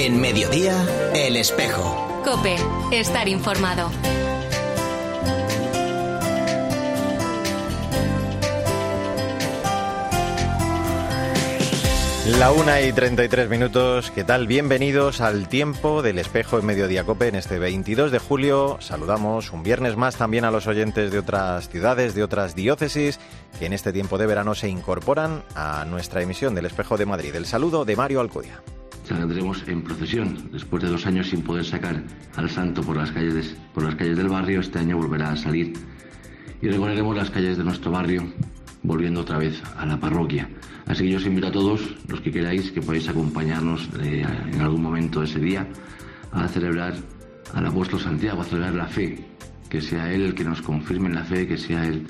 En mediodía, El Espejo. Cope, estar informado. La una y 33 minutos, ¿qué tal? Bienvenidos al tiempo del espejo en Mediodía Cope en este 22 de julio. Saludamos un viernes más también a los oyentes de otras ciudades, de otras diócesis, que en este tiempo de verano se incorporan a nuestra emisión del espejo de Madrid. El saludo de Mario Alcudia. Saldremos en procesión. Después de dos años sin poder sacar al santo por las calles, por las calles del barrio, este año volverá a salir. Y recorreremos las calles de nuestro barrio, volviendo otra vez a la parroquia. Así que yo os invito a todos, los que queráis, que podáis acompañarnos eh, en algún momento de ese día a celebrar al apóstol Santiago, a celebrar la fe, que sea Él el que nos confirme en la fe, que sea Él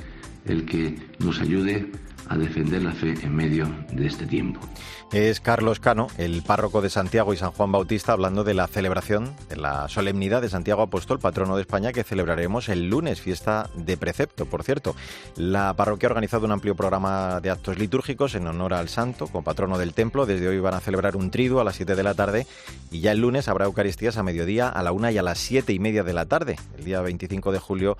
el que nos ayude a defender la fe en medio de este tiempo es Carlos Cano, el párroco de Santiago y San Juan Bautista, hablando de la celebración de la solemnidad de Santiago Apóstol, patrono de España, que celebraremos el lunes, fiesta de precepto, por cierto. La parroquia ha organizado un amplio programa de actos litúrgicos en honor al santo, como patrono del templo. Desde hoy van a celebrar un triduo a las 7 de la tarde y ya el lunes habrá Eucaristías a mediodía, a la 1 y a las 7 y media de la tarde. El día 25 de julio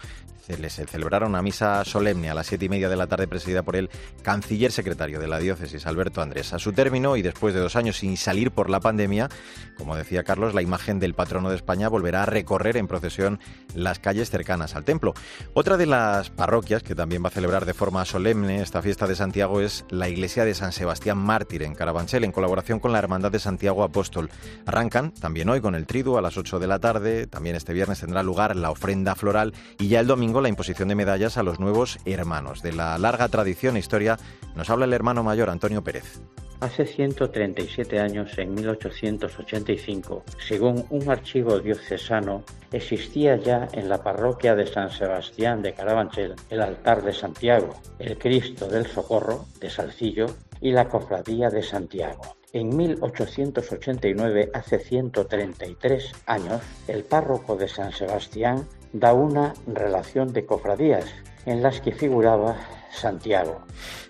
se celebrará una misa solemne a las 7 y media de la tarde presidida por el canciller secretario de la diócesis, Alberto Andrés. A su término, y después de dos años sin salir por la pandemia, como decía Carlos, la imagen del patrono de España volverá a recorrer en procesión las calles cercanas al templo. Otra de las parroquias que también va a celebrar de forma solemne esta fiesta de Santiago es la iglesia de San Sebastián Mártir en Carabanchel, en colaboración con la Hermandad de Santiago Apóstol. Arrancan también hoy con el triduo a las 8 de la tarde, también este viernes tendrá lugar la ofrenda floral y ya el domingo la imposición de medallas a los nuevos hermanos. De la larga tradición e historia nos habla el hermano mayor Antonio Pérez. Hace 137 años, en 1885, según un archivo diocesano, existía ya en la parroquia de San Sebastián de Carabanchel el altar de Santiago, el Cristo del Socorro de Salcillo y la cofradía de Santiago. En 1889, hace 133 años, el párroco de San Sebastián da una relación de cofradías en las que figuraba Santiago.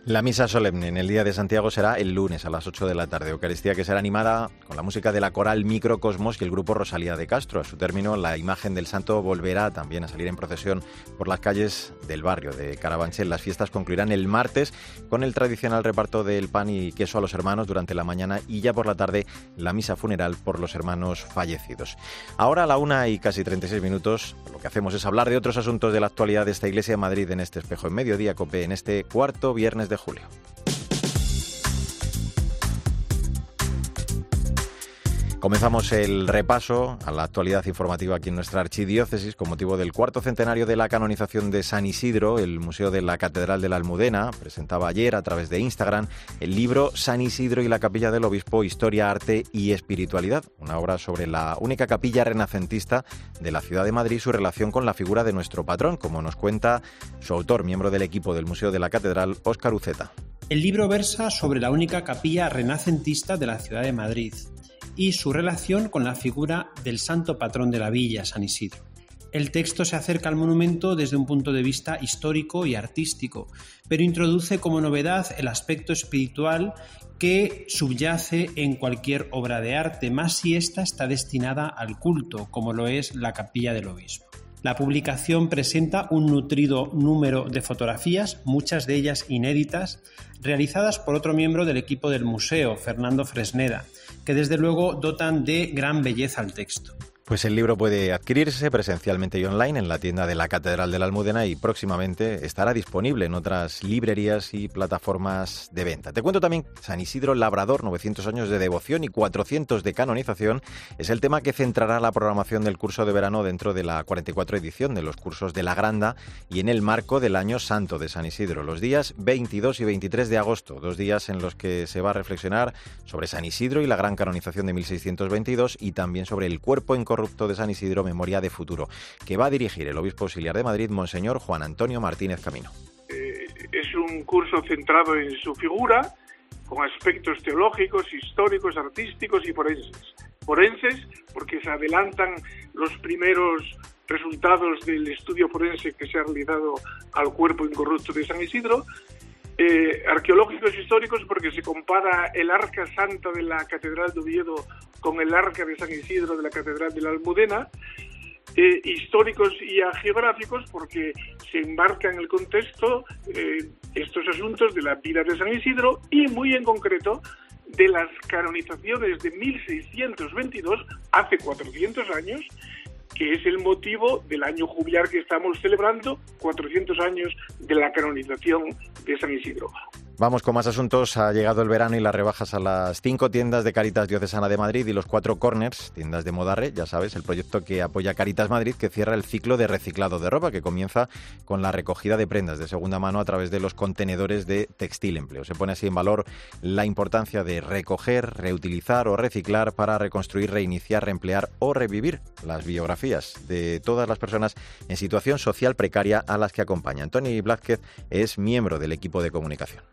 La misa solemne en el Día de Santiago será el lunes a las 8 de la tarde. Eucaristía que será animada con la música de la coral Microcosmos y el grupo Rosalía de Castro. A su término, la imagen del santo volverá también a salir en procesión por las calles del barrio de Carabanchel. Las fiestas concluirán el martes con el tradicional reparto del pan y queso a los hermanos durante la mañana y ya por la tarde la misa funeral por los hermanos fallecidos. Ahora a la una y casi 36 minutos, lo que hacemos es hablar de otros asuntos de la actualidad de esta iglesia de Madrid en este espejo en mediodía, COPE, en este cuarto viernes de julio. Comenzamos el repaso a la actualidad informativa aquí en nuestra archidiócesis con motivo del cuarto centenario de la canonización de San Isidro. El Museo de la Catedral de la Almudena presentaba ayer a través de Instagram el libro San Isidro y la Capilla del Obispo, Historia, Arte y Espiritualidad, una obra sobre la única capilla renacentista de la ciudad de Madrid y su relación con la figura de nuestro patrón, como nos cuenta su autor, miembro del equipo del Museo de la Catedral, Óscar Uceta. El libro versa sobre la única capilla renacentista de la ciudad de Madrid y su relación con la figura del santo patrón de la villa, San Isidro. El texto se acerca al monumento desde un punto de vista histórico y artístico, pero introduce como novedad el aspecto espiritual que subyace en cualquier obra de arte, más si ésta está destinada al culto, como lo es la capilla del obispo. La publicación presenta un nutrido número de fotografías, muchas de ellas inéditas, realizadas por otro miembro del equipo del museo, Fernando Fresneda, que desde luego dotan de gran belleza al texto. Pues el libro puede adquirirse presencialmente y online en la tienda de la Catedral de la Almudena y próximamente estará disponible en otras librerías y plataformas de venta. Te cuento también San Isidro Labrador, 900 años de devoción y 400 de canonización, es el tema que centrará la programación del curso de verano dentro de la 44 edición de los cursos de la Granda y en el marco del Año Santo de San Isidro, los días 22 y 23 de agosto, dos días en los que se va a reflexionar sobre San Isidro y la gran canonización de 1622 y también sobre el cuerpo en corrupto de San Isidro, Memoria de Futuro, que va a dirigir el obispo auxiliar de Madrid, Monseñor Juan Antonio Martínez Camino. Eh, es un curso centrado en su figura, con aspectos teológicos, históricos, artísticos y forenses. Forenses porque se adelantan los primeros resultados del estudio forense que se ha realizado al cuerpo incorrupto de San Isidro eh, arqueológicos históricos porque se compara el arca santa de la Catedral de Oviedo con el arca de San Isidro de la Catedral de la Almudena, eh, históricos y geográficos porque se enmarca en el contexto eh, estos asuntos de la vida de San Isidro y muy en concreto de las canonizaciones de 1622, hace 400 años, que es el motivo del año jubilar que estamos celebrando, 400 años de la canonización de San Isidro. Vamos con más asuntos. Ha llegado el verano y las rebajas a las cinco tiendas de Caritas Diocesana de Madrid y los cuatro corners, tiendas de Modarre, ya sabes, el proyecto que apoya Caritas Madrid, que cierra el ciclo de reciclado de ropa, que comienza con la recogida de prendas de segunda mano a través de los contenedores de textil empleo. Se pone así en valor la importancia de recoger, reutilizar o reciclar para reconstruir, reiniciar, reemplear o revivir las biografías de todas las personas en situación social precaria a las que acompañan. Tony Blázquez es miembro del equipo de comunicación.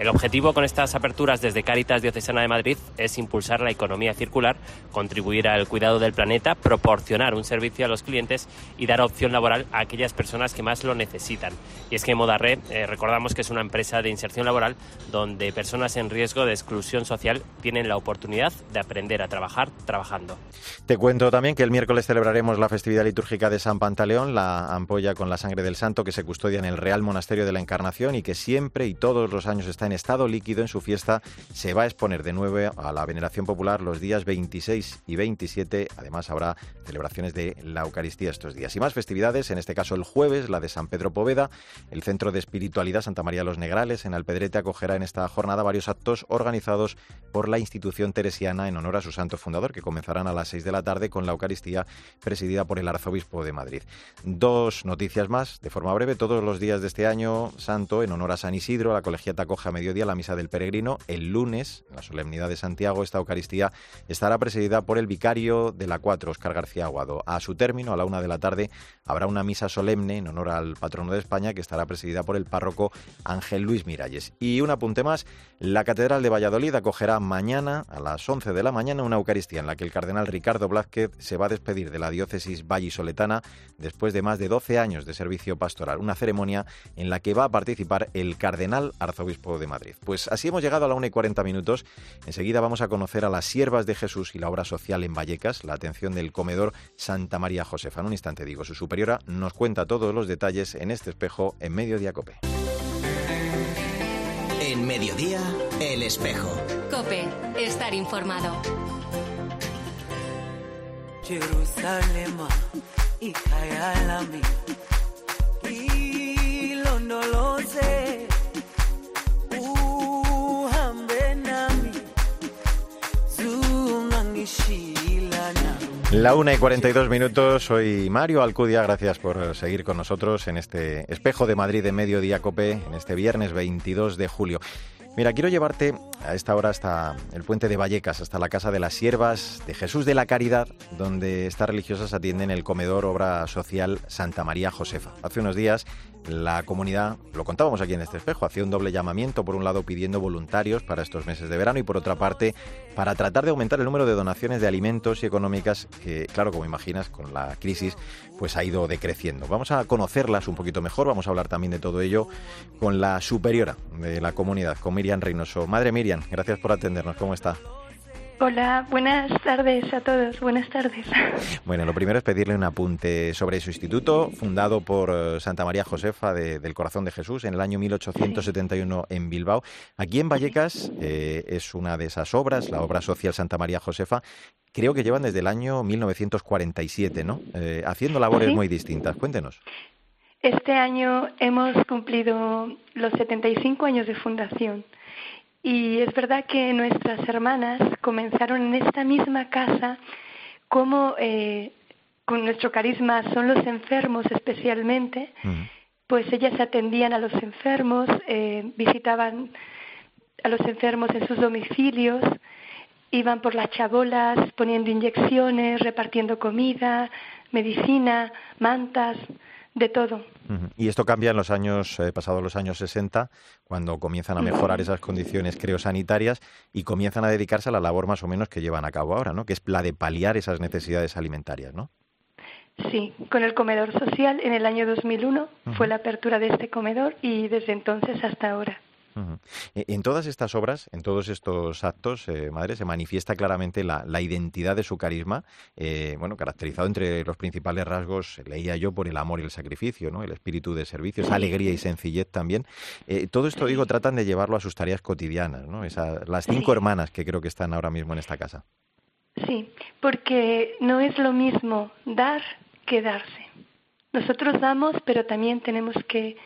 El objetivo con estas aperturas desde Cáritas Diocesana de Madrid es impulsar la economía circular, contribuir al cuidado del planeta, proporcionar un servicio a los clientes y dar opción laboral a aquellas personas que más lo necesitan. Y es que Modarre, eh, recordamos que es una empresa de inserción laboral donde personas en riesgo de exclusión social tienen la oportunidad de aprender a trabajar trabajando. Te cuento también que el miércoles celebraremos la festividad litúrgica de San Pantaleón, la ampolla con la sangre del santo que se custodia en el Real Monasterio de la Encarnación y que siempre y todos los años está en estado líquido en su fiesta, se va a exponer de nuevo a la veneración popular los días 26 y 27. Además, habrá celebraciones de la Eucaristía estos días. Y más festividades, en este caso el jueves, la de San Pedro Poveda. El Centro de Espiritualidad Santa María los Negrales en Alpedrete acogerá en esta jornada varios actos organizados por la institución teresiana en honor a su santo fundador, que comenzarán a las 6 de la tarde con la Eucaristía presidida por el arzobispo de Madrid. Dos noticias más, de forma breve. Todos los días de este año santo, en honor a San Isidro, la colegiata coge mediodía la misa del peregrino. El lunes, en la solemnidad de Santiago, esta Eucaristía estará presidida por el vicario de la 4, Oscar García Aguado. A su término, a la una de la tarde, habrá una misa solemne en honor al patrono de España que estará presidida por el párroco Ángel Luis Miralles. Y un apunte más, la Catedral de Valladolid acogerá mañana a las 11 de la mañana una Eucaristía en la que el cardenal Ricardo Blázquez se va a despedir de la diócesis vallisoletana después de más de 12 años de servicio pastoral. Una ceremonia en la que va a participar el cardenal arzobispo de Madrid. Pues así hemos llegado a la 1 y 40 minutos. Enseguida vamos a conocer a las siervas de Jesús y la obra social en Vallecas, la atención del comedor Santa María Josefa. En un instante digo, su superiora nos cuenta todos los detalles en este espejo en Mediodía Cope. En Mediodía, El Espejo. Cope, estar informado. Jerusalem, La una y 42 minutos, soy Mario Alcudia, gracias por seguir con nosotros en este espejo de Madrid de Mediodía Cope, en este viernes 22 de julio. Mira, quiero llevarte a esta hora hasta el puente de Vallecas, hasta la Casa de las Siervas de Jesús de la Caridad, donde estas religiosas atienden el comedor obra social Santa María Josefa. Hace unos días la comunidad, lo contábamos aquí en este espejo, hacía un doble llamamiento, por un lado pidiendo voluntarios para estos meses de verano y por otra parte para tratar de aumentar el número de donaciones de alimentos y económicas que, claro, como imaginas, con la crisis pues ha ido decreciendo. Vamos a conocerlas un poquito mejor, vamos a hablar también de todo ello con la superiora de la comunidad, con Miriam Reynoso. Madre Miriam, gracias por atendernos, ¿cómo está? Hola, buenas tardes a todos, buenas tardes. Bueno, lo primero es pedirle un apunte sobre su instituto, fundado por eh, Santa María Josefa del Corazón de Jesús en el año 1871 en Bilbao. Aquí en Vallecas eh, es una de esas obras, la obra social Santa María Josefa, creo que llevan desde el año 1947, ¿no? Eh, haciendo labores muy distintas. Cuéntenos. Este año hemos cumplido los 75 años de fundación. Y es verdad que nuestras hermanas comenzaron en esta misma casa como eh, con nuestro carisma son los enfermos especialmente, pues ellas atendían a los enfermos, eh, visitaban a los enfermos en sus domicilios, iban por las chabolas poniendo inyecciones, repartiendo comida, medicina, mantas, de todo. Y esto cambia en los años, eh, pasados los años 60, cuando comienzan a mejorar esas condiciones, creo, sanitarias y comienzan a dedicarse a la labor más o menos que llevan a cabo ahora, ¿no? Que es la de paliar esas necesidades alimentarias, ¿no? Sí, con el comedor social en el año 2001 fue la apertura de este comedor y desde entonces hasta ahora. E, en todas estas obras, en todos estos actos, eh, madre, se manifiesta claramente la, identidad de su carisma, eh, bueno, caracterizado entre los principales rasgos, leía yo, por el amor y el sacrificio, ¿no? El espíritu de servicio, esa alegría y sencillez también. Eh, todo esto, digo, tratan de llevarlo a sus tareas cotidianas, ¿no? las cinco hermanas que creo que están ahora mismo en esta casa. Sí, porque no es lo mismo dar que darse. Nosotros damos, pero también tenemos que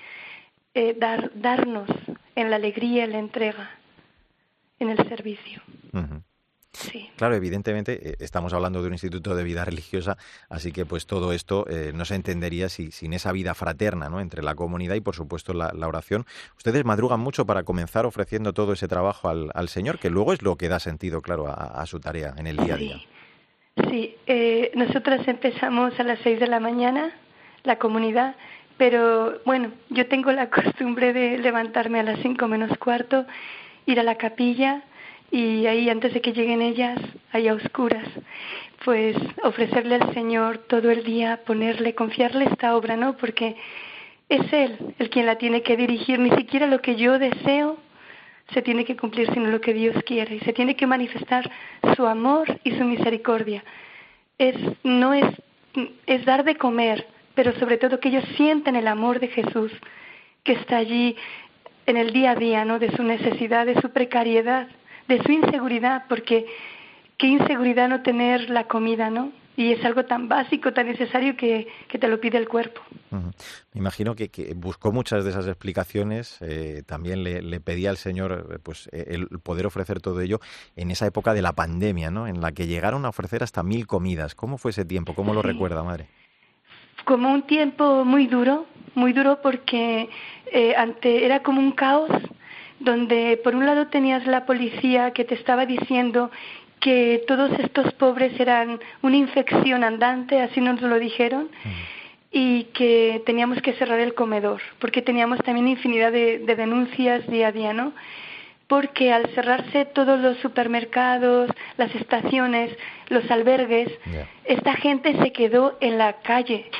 dar, darnos en la alegría, en la entrega, en el servicio. Sí. Claro, evidentemente eh, estamos hablando de un instituto de vida religiosa, así que pues todo esto eh, no se entendería si, sin esa vida fraterna ¿no? entre la comunidad y por supuesto la, oración. Ustedes madrugan mucho para comenzar ofreciendo todo ese trabajo al, Señor, que luego es lo que da sentido, claro, a, su tarea en el día a día. Sí, eh, nosotras empezamos a las seis de la mañana, la comunidad, pero bueno, yo tengo la costumbre de levantarme a las cinco menos cuarto, ir a la capilla y ahí antes de que lleguen ellas, ahí a oscuras, pues ofrecerle al Señor todo el día, ponerle, confiarle esta obra, ¿no? Porque es Él el quien la tiene que dirigir, ni siquiera lo que yo deseo se tiene que cumplir, sino lo que Dios quiere, y se tiene que manifestar su amor y su misericordia. Es, no es, es dar de comer, pero sobre todo que ellos sienten el amor de Jesús que está allí en el día a día, ¿no? De su necesidad, de su precariedad, de su inseguridad, porque qué inseguridad no tener la comida, ¿no? Y es algo tan básico, tan necesario que, te lo pide el cuerpo. Me imagino que, buscó muchas de esas explicaciones, eh, también le, pedía al Señor eh, pues, eh, el poder ofrecer todo ello en esa época de la pandemia, ¿no? En la que llegaron a ofrecer hasta mil comidas. ¿Cómo fue ese tiempo? ¿Cómo lo recuerda, madre? Como un tiempo muy duro, muy duro porque eh, ante, era como un caos donde por un lado tenías la policía que te estaba diciendo que todos estos pobres eran una infección andante, así nos lo dijeron, y que teníamos que cerrar el comedor, porque teníamos también infinidad de, denuncias día a día, ¿no? Porque al cerrarse todos los supermercados, las estaciones, los albergues, esta gente se quedó en la calle,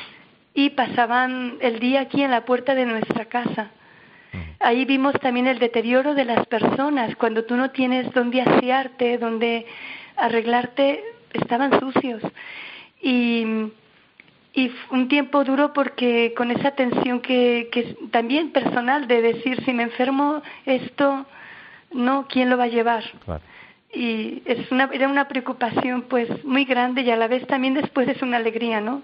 y pasaban el día aquí en la puerta de nuestra casa. Mm. Ahí vimos también el deterioro de las personas. Cuando tú no tienes dónde asearte, dónde arreglarte, estaban sucios. Y, y un tiempo duro porque con esa tensión que, que también personal de decir, si me enfermo esto, no, ¿quién lo va a llevar? Y es una, era una preocupación pues muy grande y a la vez también después es una alegría, ¿no?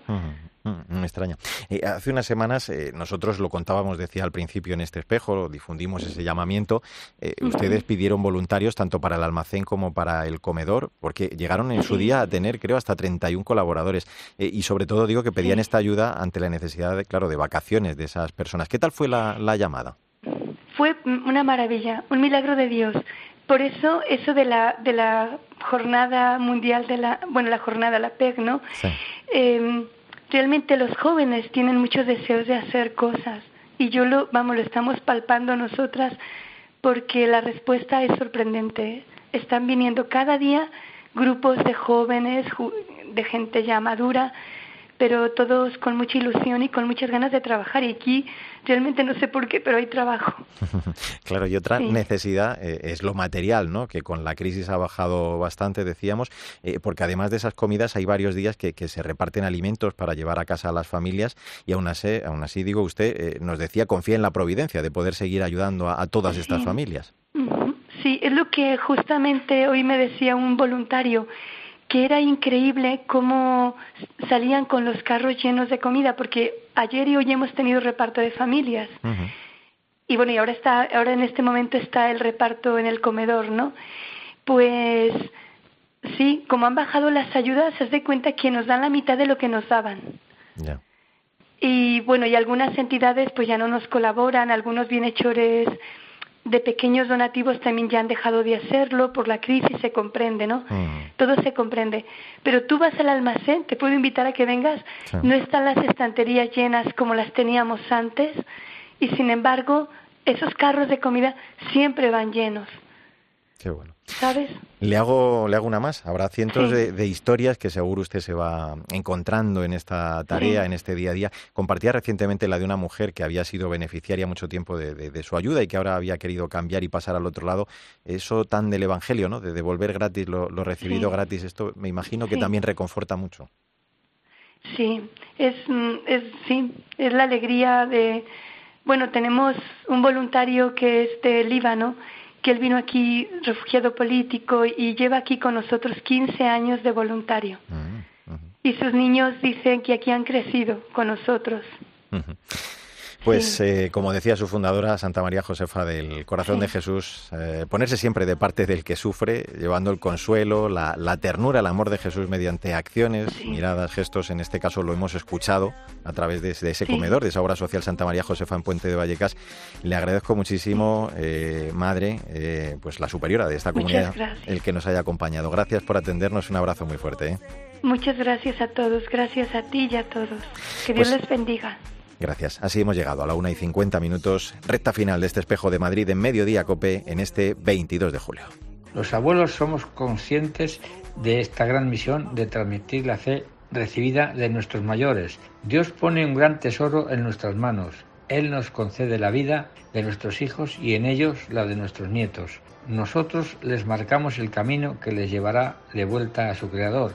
Me extraña. Eh, hace unas semanas eh, nosotros lo contábamos, decía al principio en este espejo, difundimos ese llamamiento. Eh, ustedes pidieron voluntarios tanto para el almacén como para el comedor, porque llegaron en su día a tener, creo, hasta 31 colaboradores. y sobre todo digo que pedían esta ayuda ante la necesidad, de, claro, de vacaciones de esas personas. ¿Qué tal fue la, la llamada? Fue una maravilla, un milagro de Dios. Por eso, eso de la, de la jornada mundial de la, bueno, la jornada, la PEG, ¿no? Sí. Em, realmente los jóvenes tienen muchos deseos de hacer cosas y yo lo, vamos, lo estamos palpando nosotras porque la respuesta es sorprendente. Están viniendo cada día grupos de jóvenes, de gente ya madura, pero todos con mucha ilusión y con muchas ganas de trabajar. Y aquí realmente no sé por qué, pero hay trabajo. claro, y otra necesidad eh, es lo material, ¿no? Que con la crisis ha bajado bastante, decíamos, eh, porque además de esas comidas hay varios días que, se reparten alimentos para llevar a casa a las familias y aún así, aún así digo, usted eh, nos decía, confía en la providencia de poder seguir ayudando a, todas estas familias. Sí, es lo que justamente hoy me decía un voluntario que era increíble cómo salían con los carros llenos de comida, porque ayer y hoy hemos tenido reparto de familias. Y bueno, y ahora está, ahora en este momento está el reparto en el comedor, ¿no? Pues sí, como han bajado las ayudas, se de cuenta que nos dan la mitad de lo que nos daban. Y bueno, y algunas entidades pues ya no nos colaboran, algunos bienhechores de pequeños donativos también ya han dejado de hacerlo por la crisis, se comprende, ¿no? Mm. Todo se comprende. Pero tú vas al almacén, te puedo invitar a que vengas, no están las estanterías llenas como las teníamos antes y sin embargo esos carros de comida siempre van llenos. Qué bueno. ¿Sabes? Le hago, le hago una más. Habrá cientos de, historias que seguro usted se va encontrando en esta tarea, en este día a día. Compartía recientemente la de una mujer que había sido beneficiaria mucho tiempo de, su ayuda y que ahora había querido cambiar y pasar al otro lado. Eso tan del Evangelio, ¿no? De devolver gratis lo, recibido gratis. Esto me imagino que también reconforta mucho. Sí, es, es, sí, es la alegría de... Bueno, tenemos un voluntario que es de Líbano que él vino aquí refugiado político y lleva aquí con nosotros 15 años de voluntario. Mm, y sus niños dicen que aquí han crecido con nosotros. Pues, eh, como decía su fundadora, Santa María Josefa del Corazón de Jesús, eh, ponerse siempre de parte del que sufre, llevando el consuelo, la, ternura, el amor de Jesús mediante acciones, miradas, gestos. En este caso lo hemos escuchado a través de, ese comedor, de esa obra social Santa María Josefa en Puente de Vallecas. Le agradezco muchísimo, eh, madre, pues la superiora de esta comunidad, el que nos haya acompañado. Gracias por atendernos. Un abrazo muy fuerte. Muchas gracias a todos, gracias a ti y a todos. Que Dios pues les bendiga. Gracias. Así hemos llegado a la una y 50 minutos, recta final de este espejo de Madrid en Mediodía Cope en este 22 de julio. Los abuelos somos conscientes de esta gran misión de transmitir la fe recibida de nuestros mayores. Dios pone un gran tesoro en nuestras manos. Él nos concede la vida de nuestros hijos y en ellos la de nuestros nietos. Nosotros les marcamos el camino que les llevará de vuelta a su Creador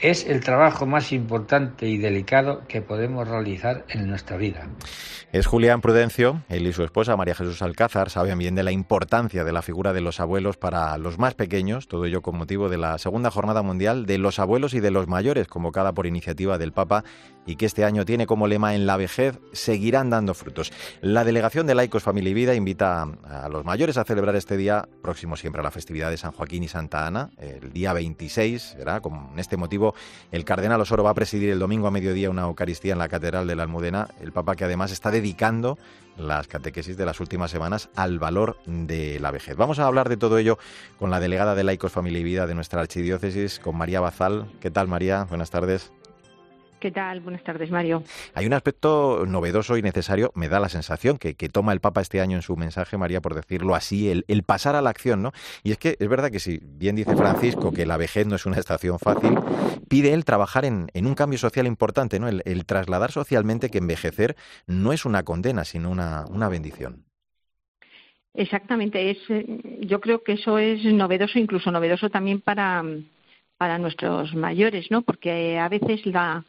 es el trabajo más importante y delicado que podemos realizar en nuestra vida. Es Julián Prudencio, él y su esposa María Jesús Alcázar saben bien de la importancia de la figura de los abuelos para los más pequeños, todo ello con motivo de la Segunda Jornada Mundial de los Abuelos y de los Mayores, convocada por iniciativa del Papa y que este año tiene como lema en la vejez seguirán dando frutos. La delegación de Laicos Familia y Vida invita a los mayores a celebrar este día próximo siempre a la festividad de San Joaquín y Santa Ana, el día 26, será con este motivo el cardenal Osoro va a presidir el domingo a mediodía una Eucaristía en la Catedral de la Almudena, el Papa que además está dedicando las catequesis de las últimas semanas al valor de la vejez. Vamos a hablar de todo ello con la delegada de Laicos Familia y Vida de nuestra archidiócesis, con María Bazal. ¿Qué tal, María? Buenas tardes. ¿Qué tal? Buenas tardes, Mario. Hay un aspecto novedoso y necesario, me da la sensación, que, toma el Papa este año en su mensaje, María, por decirlo así, el, pasar a la acción, ¿no? Y es que es verdad que si bien dice Francisco que la vejez no es una estación fácil, pide él trabajar en, un cambio social importante, ¿no? El, trasladar socialmente que envejecer no es una condena, sino una, una bendición. Exactamente, es, yo creo que eso es novedoso, incluso novedoso también para, para nuestros mayores, ¿no? Porque a veces la,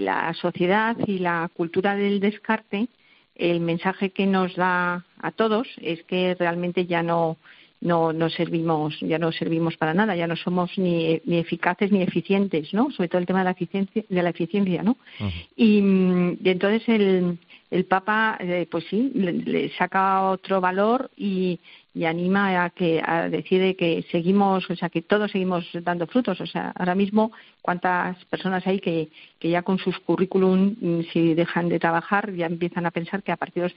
la sociedad y la cultura del descarte, el mensaje que nos da a todos es que realmente ya no no, no servimos ya no servimos para nada ya no somos ni, ni eficaces ni eficientes no sobre todo el tema de la eficiencia de la eficiencia no y, y, entonces el el Papa eh, pues sí le, saca otro valor y y anima a que a decide que seguimos, o sea, que todos seguimos dando frutos. O sea, ahora mismo cuántas personas hay que, que ya con sus currículum, mm, si dejan de trabajar, ya empiezan a pensar que a partir de los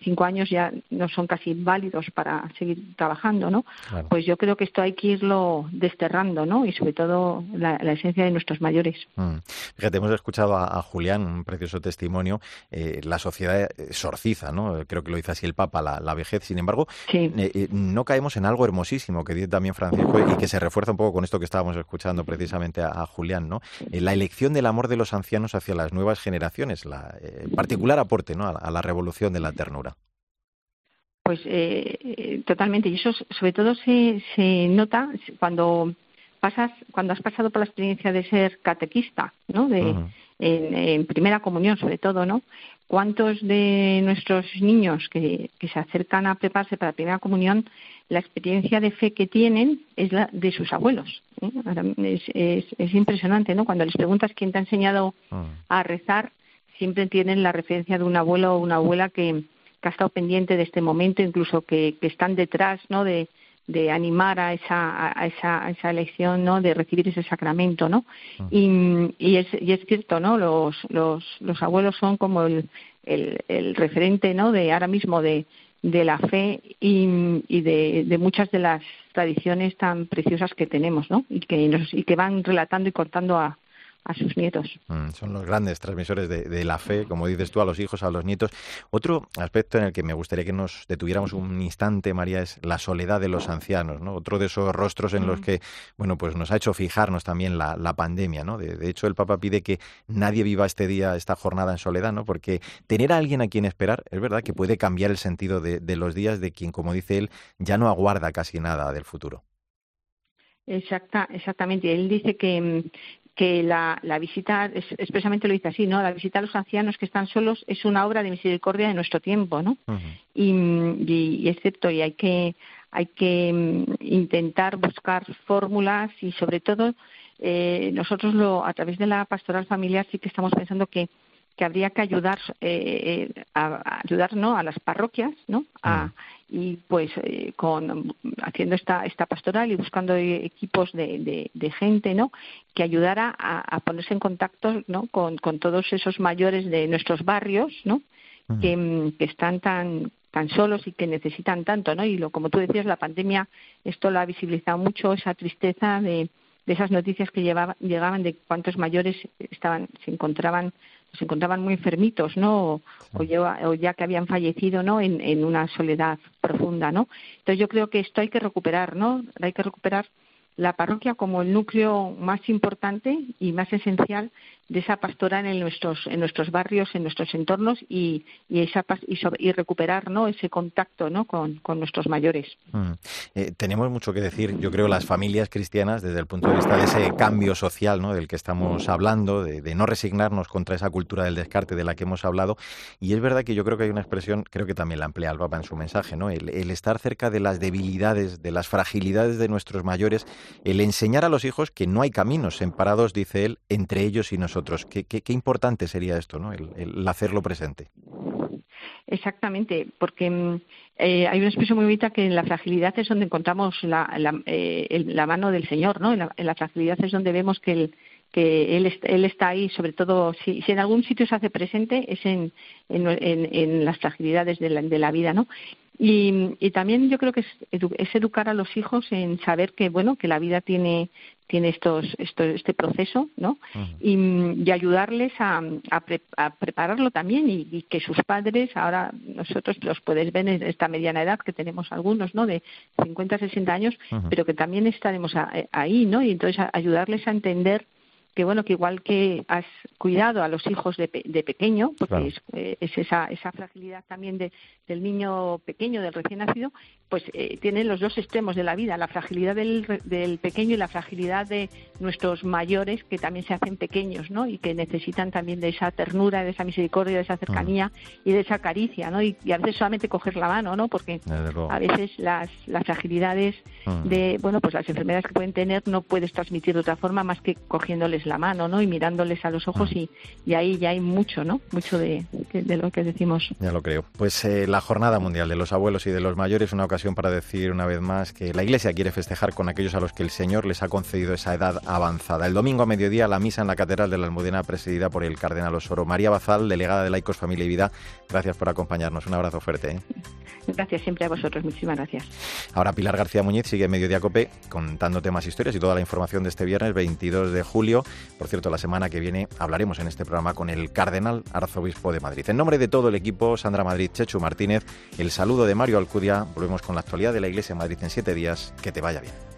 55 años ya no son casi válidos para seguir trabajando, ¿no? Pues yo creo que esto hay que irlo desterrando, ¿no? Y sobre todo la, esencia de nuestros mayores. Mm. Fíjate, hemos escuchado a, Julián, un precioso testimonio. Eh, la sociedad sorciza, ¿no? Creo que lo dice así el Papa, la, vejez. Sin embargo, eh, eh, no caemos en algo hermosísimo que dice también Francisco y que se refuerza un poco con esto que estábamos escuchando precisamente a, Julián, ¿no? Eh, la elección del amor de los ancianos hacia las nuevas generaciones, la particular aporte, ¿no? A, la revolución de la ternura. Pues totalmente, y eso sobre todo se, se nota cuando pasas, cuando has pasado por la experiencia de ser catequista, ¿no? De, en, primera comunión sobre todo, ¿no? ¿Cuántos de nuestros niños que, se acercan a prepararse para la primera comunión, la experiencia de fe que tienen es la de sus abuelos? ¿eh? Es, impresionante, ¿no? Cuando les preguntas quién te ha enseñado ah. a rezar, siempre tienen la referencia de un abuelo o una abuela que, ha estado pendiente de este momento, incluso que, que están detrás, ¿no? De, de animar a esa, a esa, a esa elección, ¿no? De recibir ese sacramento, ¿no? Ah. Y, y, es, y es cierto, ¿no? Los, los, los abuelos son como el, el, el referente, ¿no? De ahora mismo de, de la fe y, y de, de, muchas de las tradiciones tan preciosas que tenemos, ¿no? Y que, nos, y que van relatando y contando a, a sus nietos. Mm, son los grandes transmisores de, la fe, como dices tú, a los hijos, a los nietos. Otro aspecto en el que me gustaría que nos detuviéramos un instante, María, es la soledad de los ancianos, ¿no? Otro de esos rostros en los mm. que, bueno, pues nos ha hecho fijarnos también la, pandemia, ¿no? De, hecho, el Papa pide que nadie viva este día, esta jornada en soledad, ¿no? Porque tener a alguien a quien esperar, es verdad que puede cambiar el sentido de, de los días de quien, como dice él, ya no aguarda casi nada del futuro. Exacta, exactamente. Él dice que, que la, la, visita, expresamente lo dice así, ¿no? La visita a los ancianos que están solos es una obra de misericordia de nuestro tiempo, ¿no? y, y, es cierto, y hay que, hay que mm, intentar buscar fórmulas y sobre todo eh, nosotros lo, a través de la pastoral familiar sí que estamos pensando que que habría que ayudar eh, eh, a, ayudar ¿no? a las parroquias no a, y pues eh, con haciendo esta esta pastoral y buscando equipos de, de, gente no que ayudara a, ponerse en contacto no con, con todos esos mayores de nuestros barrios no mm. que, que están tan tan solos y que necesitan tanto no y lo como tú decías la pandemia esto lo ha visibilizado mucho esa tristeza de de esas noticias que llegaban de cuántos mayores estaban se encontraban se encontraban muy enfermitos, ¿no? O, ya, que habían fallecido, ¿no? En, en, una soledad profunda, ¿no? Entonces yo creo que esto hay que recuperar, ¿no? Hay que recuperar la parroquia como el núcleo más importante y más esencial de esa pastoral en nuestros en nuestros barrios, en nuestros entornos y y, esa, y, recuperar ¿no? ese contacto ¿no? con, nuestros mayores. Mm. Eh, tenemos mucho que decir, yo creo, las familias cristianas desde el punto de vista de ese cambio social ¿no? del que estamos hablando, de, no resignarnos contra esa cultura del descarte de la que hemos hablado. Y es verdad que yo creo que hay una expresión, creo que también la emplea el Papa en su mensaje, ¿no? el, el estar cerca de las debilidades, de las fragilidades de nuestros mayores el enseñar a los hijos que no hay caminos separados, dice él, entre ellos y nosotros. Qué, qué, importante sería esto, ¿no? El, hacerlo presente. Exactamente, porque mm, eh, hay una expresión muy bonita que en la fragilidad es donde encontramos la, la, eh, la mano del Señor, ¿no? En la, fragilidad es donde vemos que el, que él, él está ahí, sobre todo si, si en algún sitio se hace presente es en, en, en, las fragilidades de la, de la vida, ¿no? Y, y, también yo creo que es, es, educar a los hijos en saber que bueno que la vida tiene tiene estos, esto, este proceso no y, y, ayudarles a, a, prepararlo también y, que sus padres ahora nosotros los puedes ver en esta mediana edad que tenemos algunos no de 50 60 años pero que también estaremos ahí no y entonces ayudarles a entender que bueno que igual que has cuidado a los hijos de, de pequeño porque es, eh, es, esa, esa fragilidad también de, del niño pequeño del recién nacido pues eh, tienen los dos extremos de la vida la fragilidad del, del pequeño y la fragilidad de nuestros mayores que también se hacen pequeños no y que necesitan también de esa ternura de esa misericordia de esa cercanía mm. y de esa caricia no y, a veces solamente coger la mano no porque a veces las las fragilidades mm. de bueno pues las enfermedades que pueden tener no puedes transmitir de otra forma más que cogiéndoles la mano, ¿no? Y mirándoles a los ojos y, y ahí ya hay mucho, ¿no? Mucho de, de, lo que decimos. Ya lo creo. Pues eh, la Jornada Mundial de los Abuelos y de los Mayores es una ocasión para decir una vez más que la Iglesia quiere festejar con aquellos a los que el Señor les ha concedido esa edad avanzada. El domingo a mediodía la misa en la Catedral de la Almudena presidida por el Cardenal Osoro. María Bazal, delegada de Laicos, Familia y Vida, gracias por acompañarnos. Un abrazo fuerte. ¿eh? Gracias siempre a vosotros. Muchísimas gracias. Ahora Pilar García Muñiz sigue en Mediodía Cope contándote más historias y toda la información de este viernes 22 de julio. Por cierto, la semana que viene hablaremos en este programa con el Cardenal Arzobispo de Madrid. En nombre de todo el equipo, Sandra Madrid, Chechu Martínez, el saludo de Mario Alcudia. Volvemos con la actualidad de la Iglesia de Madrid en siete días. Que te vaya bien.